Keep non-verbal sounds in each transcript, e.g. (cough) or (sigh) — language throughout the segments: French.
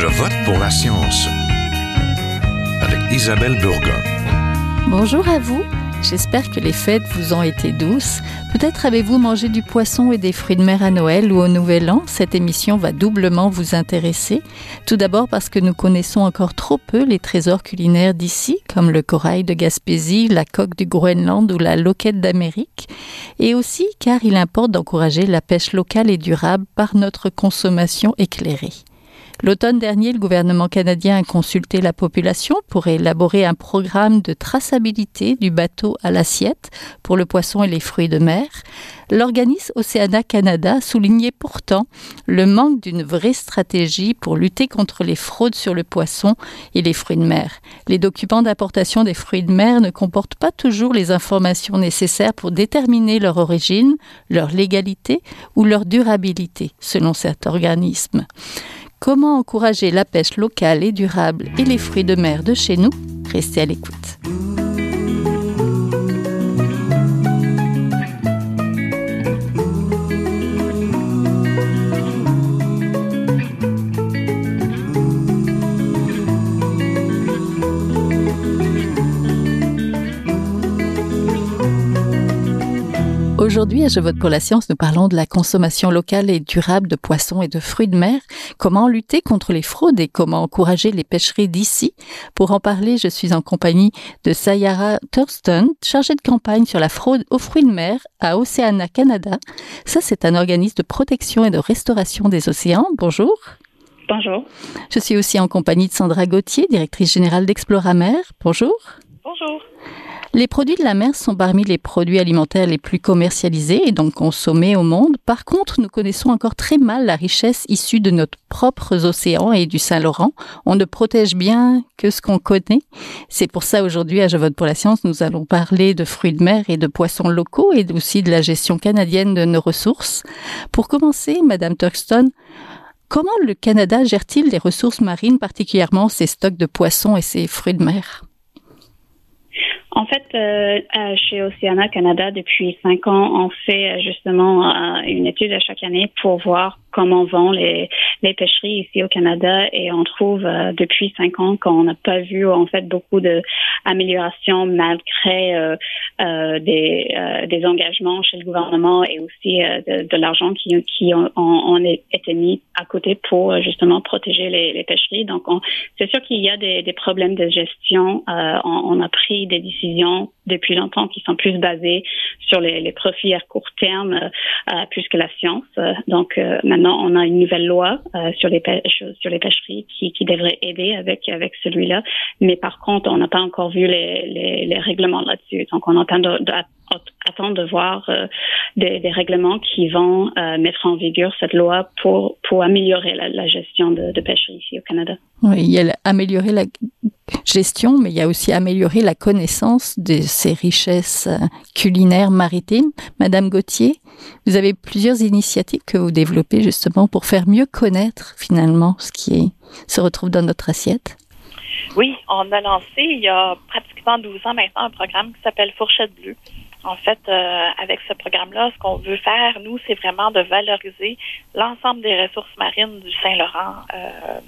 Je vote pour la science avec Isabelle Burgon. Bonjour à vous. J'espère que les fêtes vous ont été douces. Peut-être avez-vous mangé du poisson et des fruits de mer à Noël ou au Nouvel An. Cette émission va doublement vous intéresser. Tout d'abord parce que nous connaissons encore trop peu les trésors culinaires d'ici, comme le corail de Gaspésie, la coque du Groenland ou la loquette d'Amérique. Et aussi car il importe d'encourager la pêche locale et durable par notre consommation éclairée. L'automne dernier, le gouvernement canadien a consulté la population pour élaborer un programme de traçabilité du bateau à l'assiette pour le poisson et les fruits de mer. L'organisme Oceana Canada soulignait pourtant le manque d'une vraie stratégie pour lutter contre les fraudes sur le poisson et les fruits de mer. Les documents d'importation des fruits de mer ne comportent pas toujours les informations nécessaires pour déterminer leur origine, leur légalité ou leur durabilité, selon cet organisme. Comment encourager la pêche locale et durable et les fruits de mer de chez nous? Restez à l'écoute. Aujourd'hui, à Je vote pour la science, nous parlons de la consommation locale et durable de poissons et de fruits de mer, comment lutter contre les fraudes et comment encourager les pêcheries d'ici? Pour en parler, je suis en compagnie de Sayara Thurston, chargée de campagne sur la fraude aux fruits de mer à Oceana Canada. Ça, c'est un organisme de protection et de restauration des océans. Bonjour. Bonjour. Je suis aussi en compagnie de Sandra Gauthier, directrice générale d'Exploramer. Bonjour. Bonjour. Les produits de la mer sont parmi les produits alimentaires les plus commercialisés et donc consommés au monde. Par contre, nous connaissons encore très mal la richesse issue de nos propres océans et du Saint-Laurent. On ne protège bien que ce qu'on connaît. C'est pour ça aujourd'hui à Je vote pour la science, nous allons parler de fruits de mer et de poissons locaux et aussi de la gestion canadienne de nos ressources. Pour commencer, Madame Turkston, comment le Canada gère-t-il les ressources marines, particulièrement ses stocks de poissons et ses fruits de mer? En fait, euh, chez Oceana Canada, depuis cinq ans, on fait euh, justement euh, une étude à chaque année pour voir comment vont les, les pêcheries ici au Canada et on trouve euh, depuis cinq ans qu'on n'a pas vu en fait beaucoup de améliorations malgré euh, euh, des, des engagements chez le gouvernement et aussi de, de l'argent qui, qui ont, ont, été mis à côté pour justement protéger les, les pêcheries. Donc, c'est sûr qu'il y a des, des, problèmes de gestion. On, on, a pris des décision depuis longtemps qui sont plus basées sur les, profits à court terme plus que la science. Donc, maintenant, on a une nouvelle loi euh, sur les sur les pêcheries qui, qui devrait aider avec avec celui-là. Mais par contre, on n'a pas encore vu les, les, règlements là-dessus. Donc, on attend de, de de voir euh, des, des, règlements qui vont euh, mettre en vigueur cette loi pour pour améliorer la, gestion de, de pêcherie ici au Canada. Oui, il y a améliorer la gestion, mais il y a aussi améliorer la connaissance de ces richesses culinaires maritimes. Madame Gauthier, vous avez plusieurs initiatives que vous développez justement pour faire mieux connaître finalement ce qui se retrouve dans notre assiette. Oui, on a lancé il y a pratiquement 12 ans maintenant un programme qui s'appelle Fourchette Bleue. En fait, euh, avec ce programme-là, ce qu'on veut faire, nous, c'est vraiment de valoriser l'ensemble des ressources marines du Saint-Laurent euh,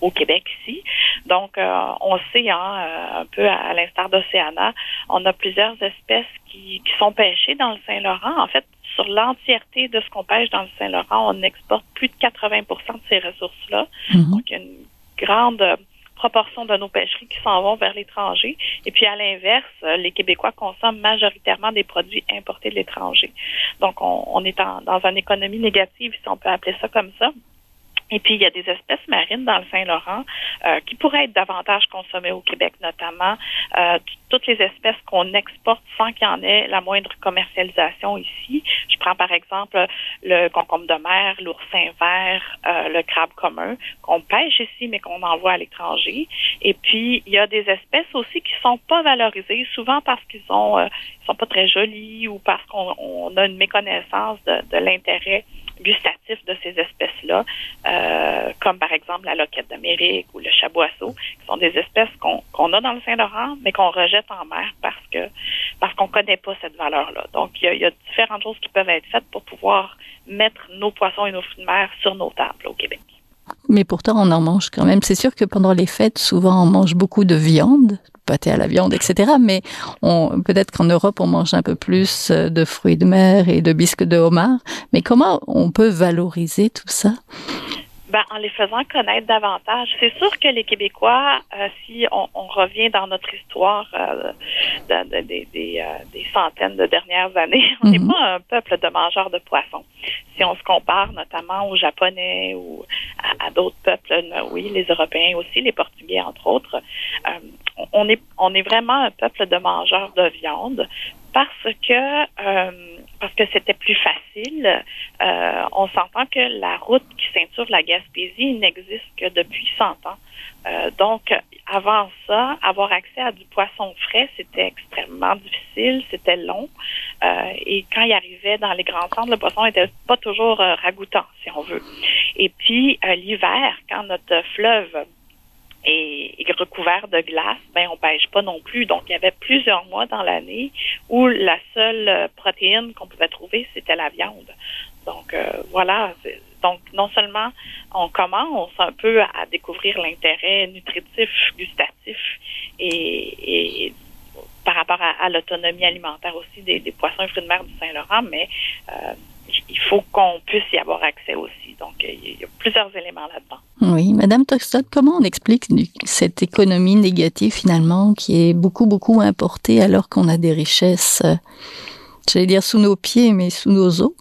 au, Québec ici. Donc, euh, on sait, hein, un peu à, l'instar d'Océana, on a plusieurs espèces qui, qui sont pêchées dans le Saint-Laurent. En fait, sur l'entièreté de ce qu'on pêche dans le Saint-Laurent, on exporte plus de 80% de ces ressources-là. Mhm. Donc, il y a une grande proportion de nos pêcheries qui s'en vont vers l'étranger. Et puis, à l'inverse, les Québécois consomment majoritairement des produits importés de l'étranger. Donc, on, est dans une économie négative, si on peut appeler ça comme ça. Et puis, il y a des espèces marines dans le Saint-Laurent euh, qui pourraient être davantage consommées au Québec, notamment euh, toutes les espèces qu'on exporte sans qu'il y en ait la moindre commercialisation ici. Je prends par exemple le concombre de mer, l'oursin vert, euh, le crabe commun, qu'on pêche ici, mais qu'on envoie à l'étranger. Et puis, il y a des espèces aussi qui sont pas valorisées, souvent parce qu'ils sont, ils sont pas très jolis ou parce qu'on a une méconnaissance de, de l'intérêt gustatifs de ces espèces-là, euh, comme par exemple la loquette d'Amérique ou le chaboisseau, qui sont des espèces qu'on a dans le Saint-Laurent, mais qu'on rejette en mer parce que parce qu'on connaît pas cette valeur-là. Donc, il y, a, il y, a, différentes choses qui peuvent être faites pour pouvoir mettre nos poissons et nos fruits de mer sur nos tables au Québec. Mais pourtant, on en mange quand même. C'est sûr que pendant les fêtes, souvent, on mange beaucoup de viande, pâté à la viande, etc. Mais peut-être qu'en Europe, on mange un peu plus euh, de fruits de mer et de bisques de homard. Mais comment on peut valoriser tout ça? Ben, en les faisant connaître davantage. C'est sûr que les Québécois, euh, si on, revient dans notre histoire euh, des, des, centaines de dernières années, (laughs) on n'est mhm. pas un peuple de mangeurs de poissons. Si on se compare notamment aux Japonais ou à, d'autres peuples, oui, les Européens aussi, les Portugais entre autres, on est on est vraiment un peuple de mangeurs de viande parce que euh, parce que c'était plus facile. Euh, on s'entend que la route qui ceinture la Gaspésie n'existe que depuis 100 ans. Euh, donc, avant ça, avoir accès à du poisson frais, c'était extrêmement difficile, c'était long. et quand il arrivait dans les grands centres, le poisson n'était pas toujours ragoûtant, si on veut. Et puis, l'hiver, quand notre fleuve et, recouvert de glace, ben on pêche pas non plus. Donc il y avait plusieurs mois dans l'année où la seule euh, protéine qu'on pouvait trouver c'était la viande. Donc euh, voilà. Donc non seulement on commence un peu à découvrir l'intérêt nutritif, gustatif et, par rapport à, l'autonomie alimentaire aussi des, poissons et fruits de mer du Saint-Laurent, mais euh, il faut qu'on puisse y avoir accès aussi. Donc, il y a plusieurs éléments là-dedans. Oui, Madame Toxtot, comment on explique cette économie négative finalement qui est beaucoup, beaucoup importée alors qu'on a des richesses, euh, j'allais dire sous nos pieds, mais sous nos os?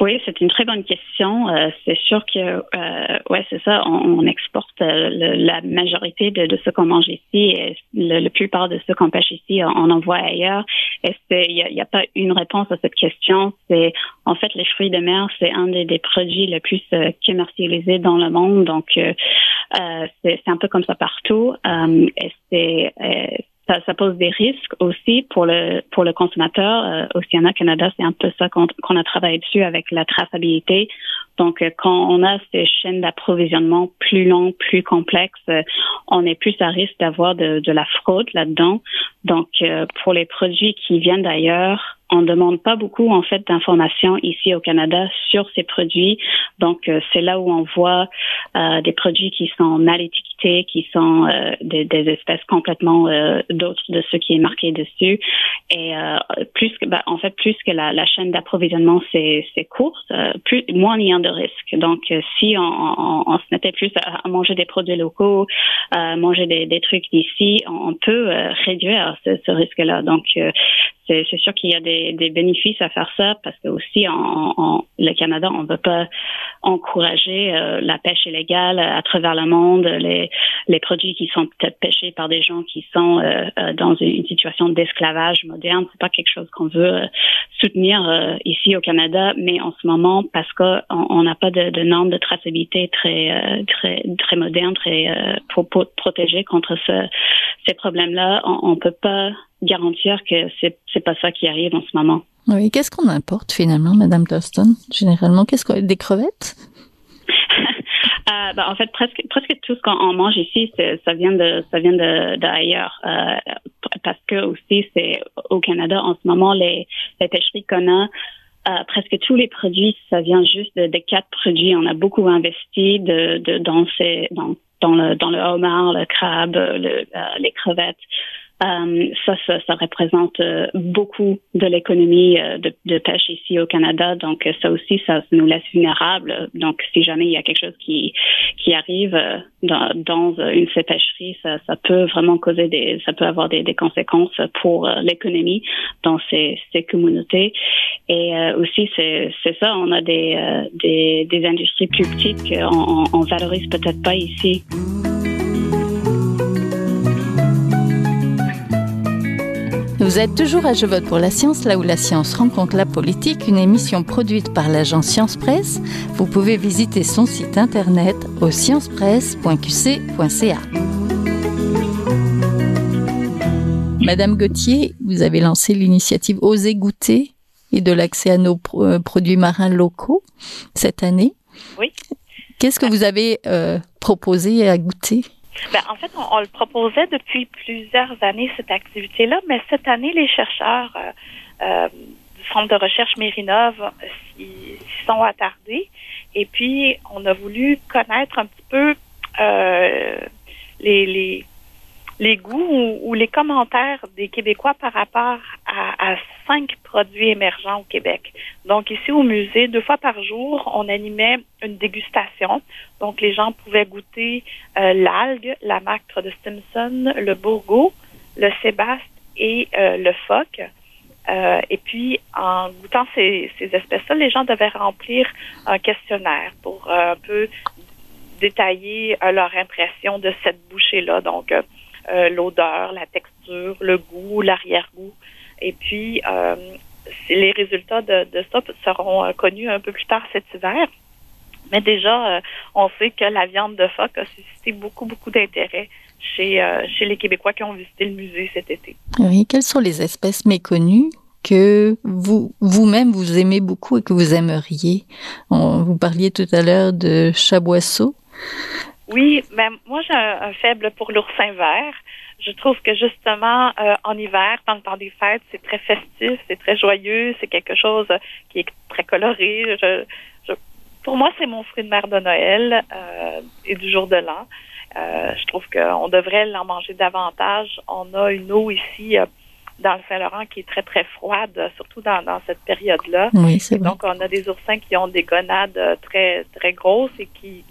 Oui, c'est une très bonne question. Euh, c'est sûr que, euh, ouais, c'est ça. On, exporte euh, la majorité de, ce qu'on mange ici et le, plupart de ce qu'on pêche ici, on envoie ailleurs. Et il n'y a, pas une réponse à cette question? C'est en fait les fruits de mer, c'est un des, des, produits les plus commercialisés dans le monde. Donc, c'est un peu comme ça partout. et c'est ça, pose des risques aussi pour le pour le consommateur. Euh, Oceana Canada, c'est un peu ça qu'on a travaillé dessus avec la traçabilité. Donc, euh, quand on a ces chaînes d'approvisionnement plus longues, plus complexes, euh, on est plus à risque d'avoir de, la fraude là-dedans. Donc, euh, pour les produits qui viennent d'ailleurs, on demande pas beaucoup en fait d'informations ici au Canada sur ces produits. Donc c'est là où on voit des produits qui sont mal étiquetés, qui sont des, espèces complètement d'autres de ce qui est marqué dessus. Et plus que bah, en fait plus que la, chaîne d'approvisionnement c'est c'est court, plus moins il y a de risques. Donc si on, on, on, se mettait plus à, manger des produits locaux, à manger des, trucs d'ici, on, peut réduire ce, risque-là. Donc c'est sûr qu'il y a des, bénéfices à faire ça parce que aussi en le Canada, on ne veut pas encourager euh, la pêche illégale à travers le monde, les, produits qui sont peut-être pêchés par des gens qui sont euh, euh, dans une, situation d'esclavage moderne. C'est pas quelque chose qu'on veut soutenir ici au Canada, mais en ce moment parce qu'on n'a pas de, de, normes de traçabilité très très très modernes, très pour, protéger contre ce, ces problèmes-là, on, on peut pas garantir que c'est c'est pas ça qui arrive en ce moment. Oui, qu'est-ce qu'on importe finalement, Madame Toston Généralement, qu'est-ce que des crevettes? (laughs) Euh, ben, en fait, presque presque tout ce qu'on mange ici, ça vient de ça vient de d'ailleurs. Euh, parce que aussi, c'est au Canada en ce moment les, les pêcheries qu'on a. Euh, presque tous les produits, ça vient juste de, quatre produits. On a beaucoup investi de, de dans ces dans dans le dans le homard, le crabe, le, euh, les crevettes. Euh, ça, ça, ça, représente euh, beaucoup de l'économie euh, de, pêche ici au Canada. Donc, ça aussi, ça nous laisse vulnérables. Donc, si jamais il y a quelque chose qui, qui arrive dans, dans une de ces pêcheries, ça, ça, peut vraiment causer des, ça peut avoir des, des conséquences pour l'économie dans ces, ces communautés. Et aussi, c'est ça, on a des, des, des industries plus petites qu'on on valorise peut-être pas ici. Vous êtes toujours à Je vote pour la science, là où la science rencontre la politique, une émission produite par l'agence Science Presse. Vous pouvez visiter son site internet au sciencepresse.qc.ca. Madame Gauthier, vous avez lancé l'initiative Oser goûter et de l'accès à nos euh, produits marins locaux cette année. Oui. Qu'est-ce que vous avez euh, proposé à goûter? Ben, en fait, on, le proposait depuis plusieurs années, cette activité-là, mais cette année, les chercheurs euh, euh, du centre de recherche Mérinov s'y sont attardés. Et puis, on a voulu connaître un petit peu les, les, les goûts ou, les commentaires des Québécois par rapport à, cinq produits émergents au Québec. Donc ici au musée, deux fois par jour, on animait une dégustation. Donc les gens pouvaient goûter euh, l'algue, la macre de Stimson, le bourgo, le sébaste et euh, le phoque. Euh, et puis, en goûtant ces, ces espèces-là, les gens devaient remplir un questionnaire pour un peu détailler leur impression de cette bouchée-là. Donc, l'odeur, la texture, le goût, l'arrière-goût. Et puis, euh, les résultats de, de, ça seront euh, connus un peu plus tard cet hiver. Mais déjà, on sait que la viande de phoque a suscité beaucoup, beaucoup d'intérêt chez, chez les Québécois qui ont visité le musée cet été. Oui, quelles sont les espèces méconnues que vous vous-même vous aimez beaucoup et que vous aimeriez? Vous parliez tout à l'heure de chaboisseau. Oui, mais moi j'ai un, faible pour l'oursin vert. Je trouve que justement euh, en hiver, dans le temps des fêtes, c'est très festif, c'est très joyeux, c'est quelque chose qui est très coloré. Je, je, pour moi, c'est mon fruit de mer de Noël euh, et du jour de l'an. Euh, je trouve qu'on devrait l'en manger davantage. On a une eau ici euh, dans le Saint-Laurent qui est très, très froide, surtout dans, dans cette période-là. Oui, c'est Donc, on a des oursins qui ont des gonades très, très grosses et qui,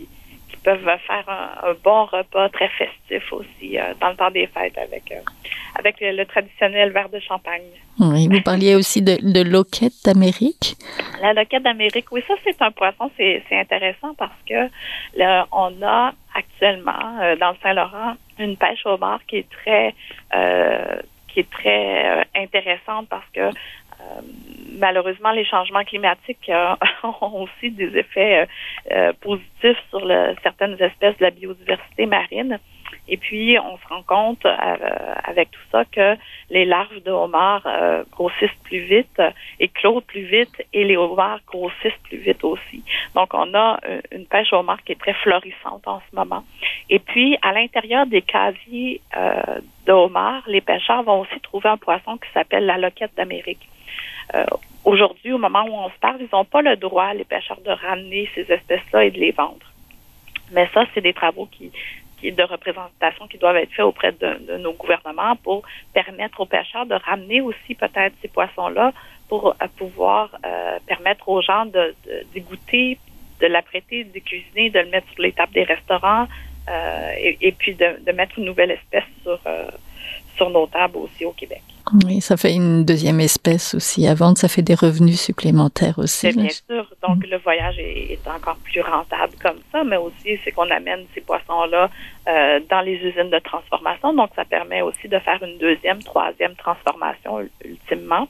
peuvent faire un, bon repas très festif aussi euh, dans le temps des fêtes avec, euh, avec le, traditionnel verre de champagne. Oui, vous parliez aussi de, de loquette d'Amérique. La loquette d'Amérique, oui, ça c'est un poisson, c'est intéressant parce que là, on a actuellement euh, dans le Saint-Laurent une pêche au bar qui est très qui est très intéressante parce que malheureusement, les changements climatiques euh, (laughs) ont aussi des effets euh, positifs sur certaines espèces de la biodiversité marine. Et puis, on se rend compte avec tout ça que les larves de homards grossissent plus vite, éclosent plus vite et les homards grossissent plus vite aussi. Donc, on a une pêche homard qui est très florissante en ce moment. Et puis, à l'intérieur des casiers de homards, les pêcheurs vont aussi trouver un poisson qui s'appelle la loquette d'Amérique. Euh, aujourd'hui, au moment où on se parle, ils n'ont pas le droit, les pêcheurs, de ramener ces espèces-là et de les vendre. Mais ça, c'est des travaux qui, qui de représentation qui doivent être faits auprès de, nos gouvernements pour permettre aux pêcheurs de ramener aussi peut-être ces poissons-là pour euh, pouvoir euh, permettre aux gens de, de, goûter, de l'apprêter, de cuisiner, de le mettre sur les tables des restaurants et, puis de, mettre une nouvelle espèce sur, sur nos tables aussi au Québec. Oui, ça fait une deuxième espèce aussi à vendre, ça fait des revenus supplémentaires aussi. bien sûr, donc le voyage est, encore plus rentable comme ça, mais aussi c'est qu'on amène ces poissons-là euh, dans les usines de transformation, donc ça permet aussi de faire une deuxième, troisième transformation ultimement,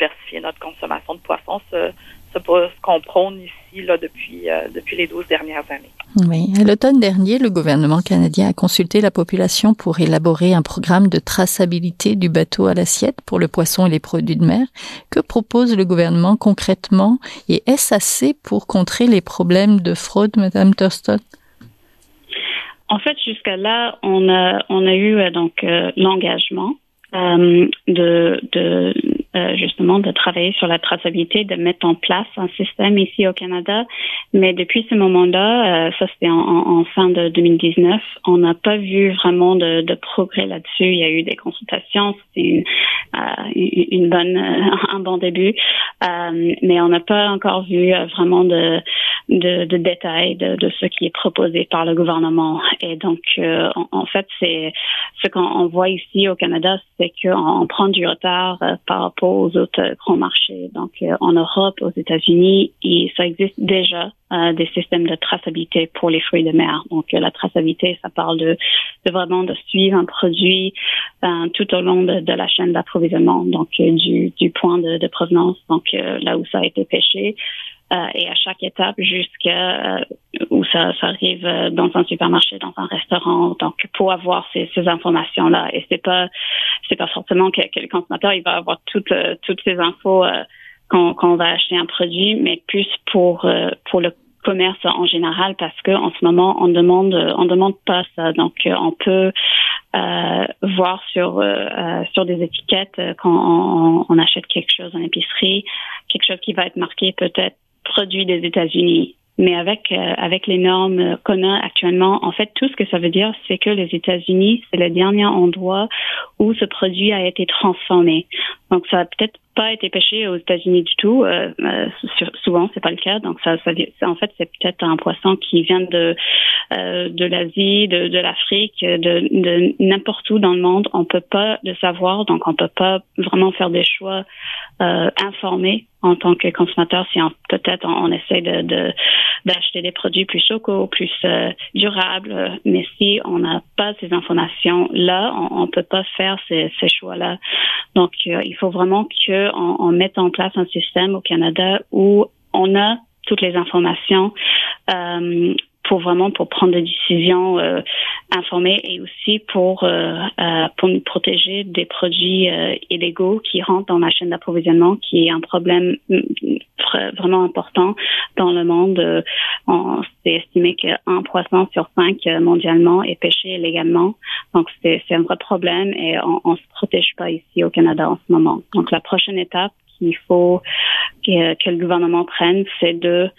diversifier notre consommation de poissons. Ce, ce qu'on prône ici là, depuis, euh, depuis les 12 dernières années. Oui. À l'automne dernier, le gouvernement canadien a consulté la population pour élaborer un programme de traçabilité du bateau à l'assiette pour le poisson et les produits de mer. Que propose le gouvernement concrètement et est-ce assez pour contrer les problèmes de fraude, Madame Thurston? En fait, jusqu'à là, on a, on a eu euh, donc euh, l'engagement euh, de, de euh, justement de travailler sur la traçabilité, de mettre en place un système ici au Canada. Mais depuis ce moment-là, euh, ça c'était en, en, fin de 2019, on n'a pas vu vraiment de, de progrès là-dessus. Il y a eu des consultations, c'était une, une, bonne, (laughs) un bon début, mais on n'a pas encore vu vraiment de, de, de détails de, de, ce qui est proposé par le gouvernement. Et donc, en, en, fait, c'est ce qu'on voit ici au Canada, c'est qu'on prend du retard euh, par rapport aux autres grands marchés. Donc, euh, en Europe, aux États-Unis, ça existe déjà euh, des systèmes de traçabilité pour les fruits de mer. Donc, la traçabilité, ça parle de, de vraiment de suivre un produit tout au long de, de la chaîne d'approvisionnement, donc du, du point de, provenance, donc là où ça a été pêché, euh, et à chaque étape jusqu'à euh, où ça, ça, arrive euh, dans un supermarché, dans un restaurant. Donc, pour avoir ces, ces informations-là, et c'est pas c'est pas forcément que, le consommateur il va avoir toutes toutes ces infos quand, quand on va acheter un produit, mais plus pour pour le commerce en général parce que en ce moment on demande on demande pas ça donc on peut euh, voir sur euh, sur des étiquettes quand on, achète quelque chose en épicerie quelque chose qui va être marqué peut-être produit des États-Unis mais avec euh, avec les normes qu'on a actuellement, en fait, tout ce que ça veut dire, c'est que les États-Unis, c'est le dernier endroit où ce produit a été transformé. Donc, ça a peut-être pas été pêché aux États-Unis du tout. Euh, euh, souvent, c'est pas le cas. Donc, ça, en fait, c'est peut-être un poisson qui vient de euh, de l'Asie, de, l'Afrique, de, n'importe où dans le monde. On peut pas le savoir, donc on peut pas vraiment faire des choix euh, informés en tant que consommateur si peut-être on, essaie de d'acheter des produits plus chocos, plus durables. Mais si on n'a pas ces informations là, on, on peut pas faire ces, choix là. Donc, il faut vraiment qu'on on mette en place un système au Canada où on a toutes les informations euh, pour vraiment pour prendre des décisions euh, informées et aussi pour euh, euh, pour nous protéger des produits illégaux qui rentrent dans la chaîne d'approvisionnement, qui est un problème mm, vraiment important dans le monde. on s'est estimé qu'un poisson sur cinq mondialement est pêché illégalement. Donc c'est c'est un vrai problème et on, on se protège pas ici au Canada en ce moment. Donc la prochaine étape qu'il faut que, le gouvernement prenne, c'est de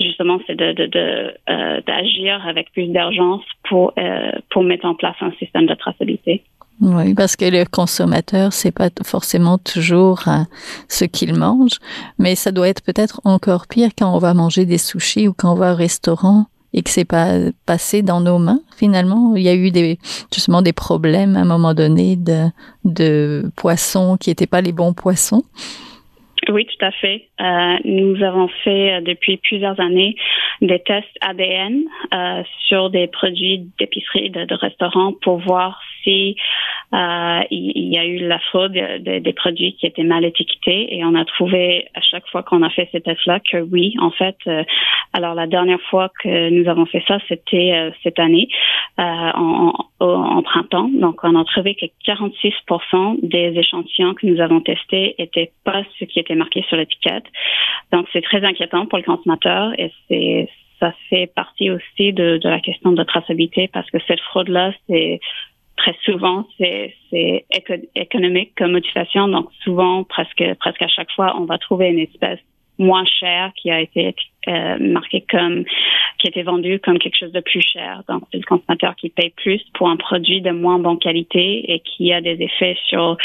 justement, c'est de, de, de euh, d'agir avec plus d'urgence pour euh, pour mettre en place un système de traçabilité. Oui, parce que le consommateur, c'est pas forcément toujours euh, ce qu'il mange, mais ça doit être peut-être encore pire quand on va manger des sushis ou quand on va au restaurant et que c'est pas passé dans nos mains finalement. Il y a eu des justement des problèmes à un moment donné de de poissons qui étaient pas les bons poissons. Oui, tout à fait. Euh, nous avons fait euh, depuis plusieurs années des tests ADN euh, sur des produits d'épicerie de, de restaurants pour voir si il y a eu la fraude de, des produits qui étaient mal étiquetés et on a trouvé à chaque fois qu'on a fait ces tests-là que oui, en fait. Alors la dernière fois que nous avons fait ça, c'était cette année en, en, en, printemps. Donc on a trouvé que 46% des échantillons que nous avons testés étaient pas ce qui était marqué sur l'étiquette. Donc c'est très inquiétant pour le consommateur et c'est ça fait partie aussi de, la question de traçabilité parce que cette fraude-là, c'est très souvent, c'est, c'est économique comme motivation. Donc, souvent, presque, presque à chaque fois, on va trouver une espèce moins chère qui a été euh, marquée comme, qui a été vendue comme quelque chose de plus cher. Donc, c'est le consommateur qui paye plus pour un produit de moins bonne qualité et qui a des effets sur,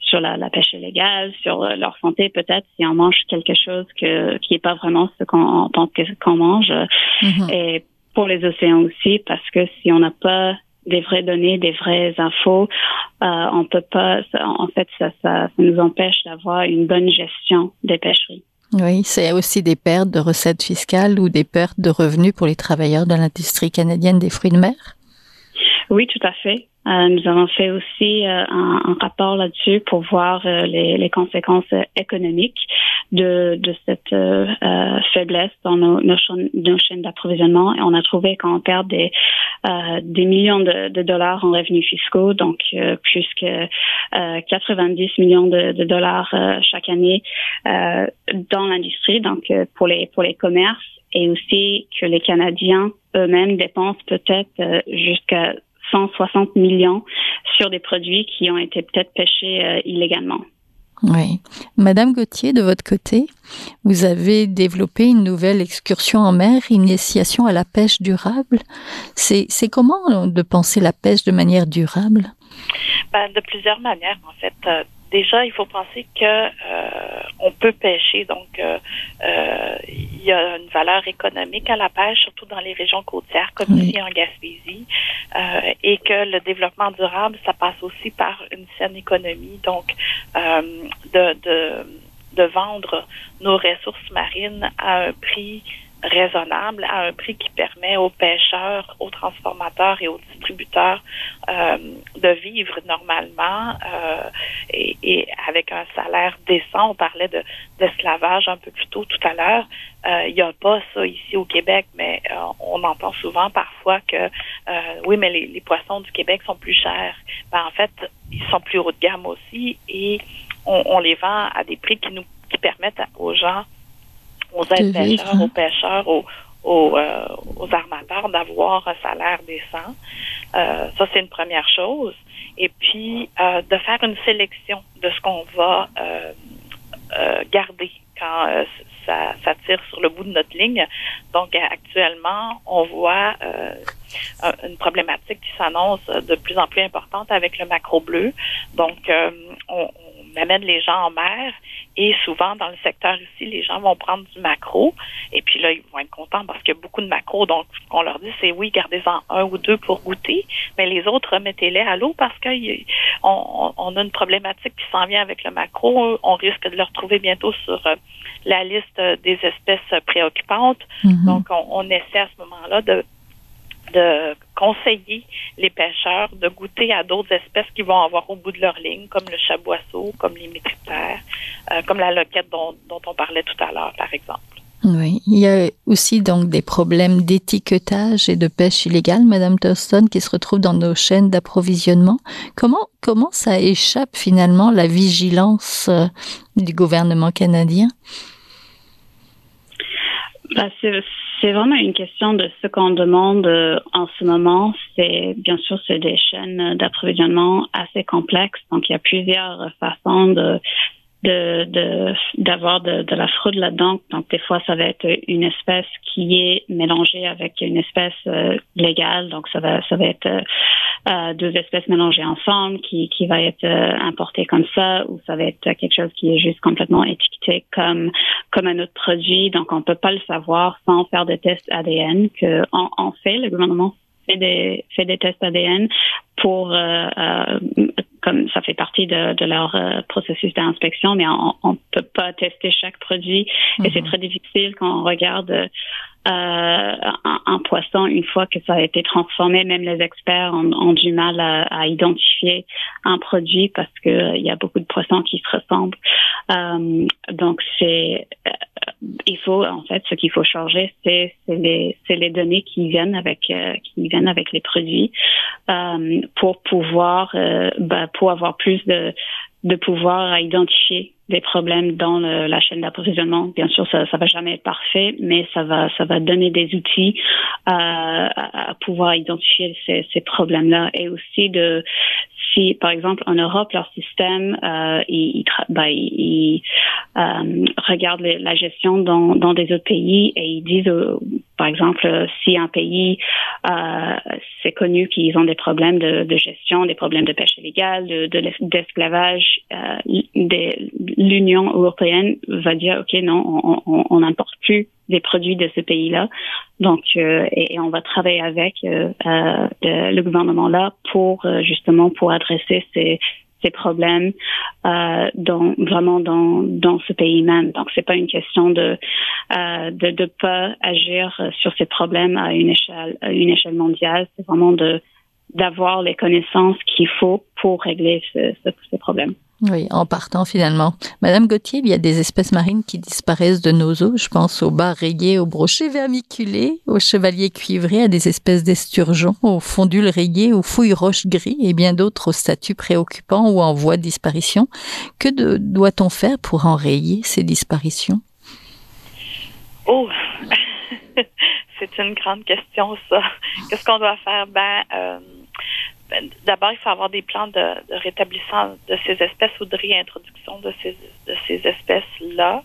sur la, la pêche illégale, sur leur santé peut-être si on mange quelque chose que, qui est pas vraiment ce qu'on pense qu'on mange. Mm-hmm. Et pour les océans aussi, parce que si on n'a pas des vraies données, des vraies infos, euh, on peut pas. En fait, ça, ça, ça nous empêche d'avoir une bonne gestion des pêcheries. Oui, c'est aussi des pertes de recettes fiscales ou des pertes de revenus pour les travailleurs de l'industrie canadienne des fruits de mer. Oui, tout à fait. Euh, nous avons fait aussi euh, un, un, rapport là-dessus pour voir euh, les, les, conséquences économiques de, de cette euh, euh, faiblesse dans nos, nos, chaînes, nos chaînes d'approvisionnement. Et on a trouvé qu'on perd des, des millions de, de, dollars en revenus fiscaux, donc plus que 90 millions de, de dollars chaque année dans l'industrie, donc pour les pour les commerces et aussi que les Canadiens eux-mêmes dépensent peut-être jusqu'à 160 millions sur des produits qui ont été peut-être pêchés euh, illégalement. Oui. Madame Gauthier, de votre côté, vous avez développé une nouvelle excursion en mer, initiation à la pêche durable. C'est comment de penser la pêche de manière durable? Ben, de plusieurs manières, en fait. Euh, déjà, il faut penser que euh, on peut pêcher, donc euh, il y a une valeur économique à la pêche, surtout dans les régions côtières comme oui. ici en Gaspésie, et que le développement durable, ça passe aussi par une saine économie, donc de, de de vendre nos ressources marines à un prix raisonnable à un prix qui permet aux pêcheurs, aux transformateurs et aux distributeurs euh, de vivre normalement euh, et, et, avec un salaire décent. On parlait de d'esclavage un peu plus tôt tout à l'heure. Euh, il n'y a pas ça ici au Québec, mais euh, on entend souvent parfois que euh, oui, mais les, les, poissons du Québec sont plus chers. Ben, en fait, ils sont plus haut de gamme aussi et on, on les vend à des prix qui nous qui permettent aux gens aux aides pêcheurs, aux pêcheurs, aux, aux, aux armateurs d'avoir un salaire décent. ça, c'est une première chose. Et puis, de faire une sélection de ce qu'on va garder quand ça, ça, tire sur le bout de notre ligne. Donc, actuellement, on voit une problématique qui s'annonce de plus en plus importante avec le macro bleu. Donc, on, amène les gens en mer et souvent dans le secteur ici, les gens vont prendre du macro et puis là, ils vont être contents parce qu'il y a beaucoup de macro. Donc, ce qu'on leur dit, c'est oui, gardez-en un ou deux pour goûter, mais les autres, remettez-les à l'eau parce qu'on on, a une problématique qui s'en vient avec le macro. On risque de le retrouver bientôt sur euh, la liste des espèces préoccupantes. Mm-hmm. Donc, on, on essaie à ce moment-là de de conseiller les pêcheurs de goûter à d'autres espèces qu'ils vont avoir au bout de leur ligne, comme le chaboisseau, comme les métriptères, euh, comme la loquette dont, on parlait tout à l'heure, par exemple. Oui, il y a aussi donc des problèmes d'étiquetage et de pêche illégale, Madame Thurston, qui se retrouvent dans nos chaînes d'approvisionnement. Comment comment ça échappe finalement la vigilance euh, du gouvernement canadien? Bah, c'est vraiment une question de ce qu'on demande euh, en ce moment. C'est bien sûr c'est des chaînes d'approvisionnement assez complexes, donc il y a plusieurs façons de de d'avoir de, de, la fraude là-dedans. Donc des fois ça va être une espèce qui est mélangée avec une espèce euh, légale, donc ça va ça va être euh, euh, deux espèces mélangées ensemble qui qui va être importé comme ça, ou ça va être quelque chose qui est juste complètement étiqueté comme comme un autre produit. Donc on peut pas le savoir sans faire des tests ADN que en fait le gouvernement fait des fait des tests ADN pour euh, euh, comme ça fait partie de, de leur euh, processus d'inspection, mais on, on peut pas tester chaque produit et c'est mhm. très difficile quand on regarde euh, un, un, poisson une fois que ça a été transformé. Même les experts ont, ont du mal à, à, identifier un produit parce que il y a beaucoup de poissons qui se ressemblent. donc c'est il faut en fait ce qu'il faut changer c'est les données qui viennent avec avec les produits euh, pour pouvoir euh, bah, pour avoir plus de pouvoir à identifier des problèmes dans la chaîne d'approvisionnement. Bien sûr, ça ça va jamais être parfait, mais ça va donner des outils à, à pouvoir identifier ces, ces problèmes-là et aussi de si par exemple en Europe leur système euh, il, il, bah, il euh, regarde la gestion dans, des autres pays et ils disent euh, par exemple si un pays euh, c'est connu qu'ils ont des problèmes de, de, gestion, des problèmes de pêche illégale, de d'esclavage, de, l'Union européenne va dire ok non on n'importe plus des produits de ce pays-là. Donc, euh, et, on va travailler avec euh, euh, le, gouvernement là pour justement pour adresser ces, ces problèmes dans vraiment dans dans ce pays même. Donc, c'est pas une question de de de pas agir sur ces problèmes à une échelle à une échelle mondiale. C'est vraiment de d'avoir les connaissances qu'il faut pour régler ce, ce, ces problèmes. Oui, en partant finalement. Madame Gauthier, il y a des espèces marines qui disparaissent de nos eaux. Je pense aux bas rayés, aux brochets vermiculés, aux chevaliers cuivrés, à des espèces d'esturgeons, aux fondules rayées, aux fouilles roches gris et bien d'autres au statut préoccupant ou en voie de disparition. Que doit-on faire pour enrayer ces disparitions? Oh, (laughs) c'est une grande question, ça. Qu'est-ce qu'on doit faire? Ben, euh d'abord, il faut avoir des plans de, rétablissement de ces espèces ou de réintroduction de ces, de ces espèces-là.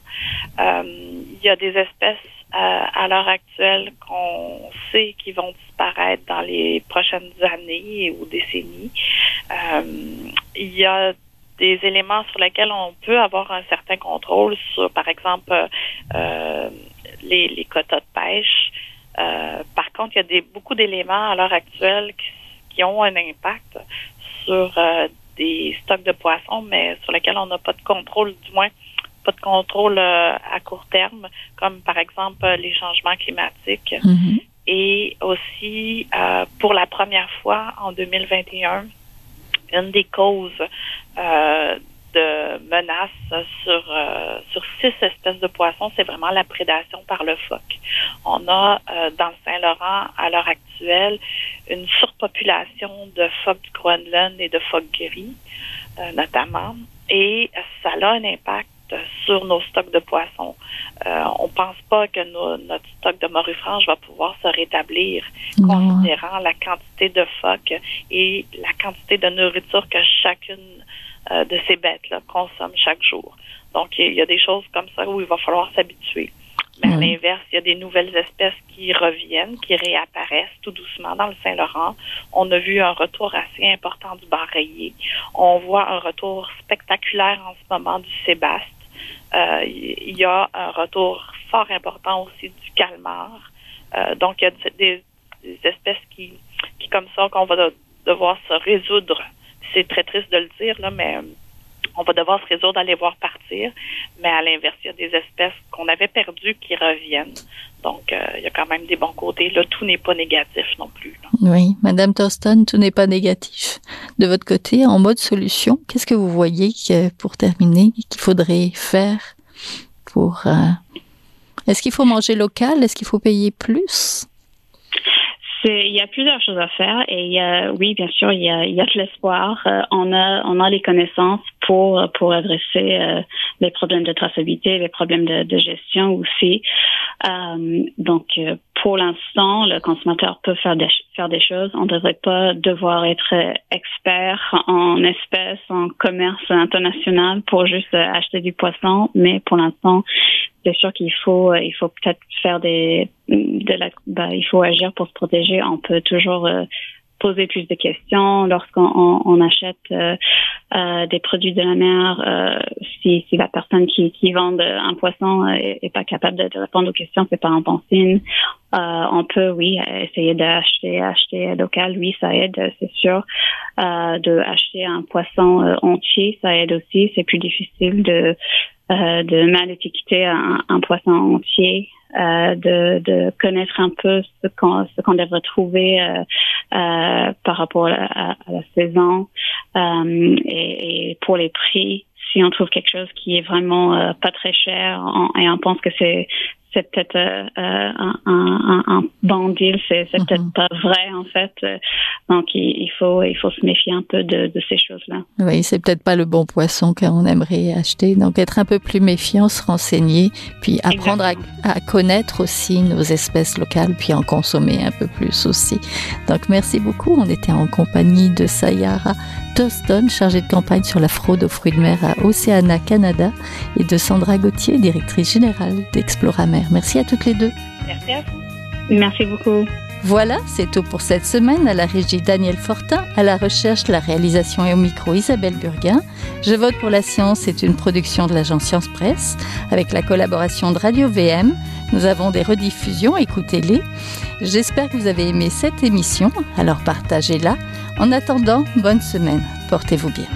Euh, il y a des espèces euh, à l'heure actuelle qu'on sait qui vont disparaître dans les prochaines années ou décennies. Euh, il y a des éléments sur lesquels on peut avoir un certain contrôle sur, par exemple, les, les quotas de pêche. par contre, il y a des, beaucoup d'éléments à l'heure actuelle qui qui ont un impact sur euh, des stocks de poissons, mais sur lesquels on n'a pas de contrôle, du moins pas de contrôle euh, à court terme, comme par exemple euh, les changements climatiques. Mm-hmm. Et aussi, pour la première fois en 2021, une des causes de menaces sur, sur six espèces de poissons, c'est vraiment la prédation par le phoque. On a dans le Saint-Laurent, à l'heure actuelle, une surpopulation de phoques du Groenland et de phoques gris, euh, notamment. Et ça a un impact sur nos stocks de poissons. Euh, on ne pense pas que notre stock de morue franche va pouvoir se rétablir, considérant la quantité de phoques et la quantité de nourriture que chacune euh, de ces bêtes-là consomme chaque jour. Donc, il y a des choses comme ça où il va falloir s'habituer. Mais à l'inverse, il y a des nouvelles espèces qui reviennent, qui réapparaissent tout doucement dans le Saint-Laurent. On a vu un retour assez important du bar On voit un retour spectaculaire en ce moment du sébaste. Euh, il y a un retour fort important aussi du calmar. Euh, donc, il y a des, espèces qui, qui, comme ça, qu'on va devoir se résoudre. C'est très triste de le dire, là, mais on va devoir se résoudre d'aller voir partir. Mais à l'inverse, il y a des espèces qu'on avait perdues qui reviennent. Donc, euh, il y a quand même des bons côtés. Là, tout n'est pas négatif non plus. Oui, Madame Thurston, tout n'est pas négatif. De votre côté, en mode solution, qu'est-ce que vous voyez pour terminer qu'il faudrait faire pour... Euh, est-ce qu'il faut manger local? Est-ce qu'il faut payer plus? Il y a plusieurs choses à faire et il y a, oui, bien sûr, il y a, il y a de l'espoir. Euh, on a, on a les connaissances pour pour adresser euh, les problèmes de traçabilité, les problèmes de, de gestion aussi. Euh, donc, euh, pour l'instant, le consommateur peut faire des, des choses. On ne devrait pas devoir être expert en espèces, en commerce international pour juste acheter du poisson. Mais pour l'instant, c'est sûr qu'il faut, il faut peut-être faire des, de la, bah, il faut agir pour se protéger. On peut toujours euh, poser plus de questions lorsqu'on on, achète euh, euh, des produits de la mer. Euh, si, si la personne qui, qui vend un poisson est, pas capable de, répondre aux questions, c'est pas un bon signe. on peut, oui, essayer d'acheter acheter local. Oui, ça aide, c'est sûr. de acheter un poisson entier, ça aide aussi. C'est plus difficile de de mal étiqueter un, un poisson entier. Euh, de, de, connaître un peu ce qu'on ce qu'on devrait trouver euh, euh, par rapport à, la saison et, et, pour les prix. Si on trouve quelque chose qui est vraiment pas très cher et on pense que c'est c'est peut-être euh, euh, un, un, un, bon deal, c'est peut-être mhm. pas vrai en fait. Donc il, faut il faut se méfier un peu de, de ces choses-là. Oui, c'est peut-être pas le bon poisson qu'on aimerait acheter. Donc être un peu plus méfiant, se renseigner, puis apprendre à, à, connaître aussi nos espèces locales, puis en consommer un peu plus aussi. Donc merci beaucoup. On était en compagnie de Sayara Toston, chargée de campagne sur la fraude aux fruits de mer à Oceana Canada, et de Sandra Gauthier, directrice générale d'Exploramer Merci à toutes les deux. Merci à vous. Merci beaucoup. Voilà, c'est tout pour cette semaine. À la régie Daniel Fortin, à la recherche, la réalisation et au micro Isabelle Burguin. Je vote pour la science est une production de l'agence Science Presse avec la collaboration de Radio VM. Nous avons des rediffusions, écoutez-les. J'espère que vous avez aimé cette émission, alors partagez-la. En attendant, bonne semaine. Portez-vous bien.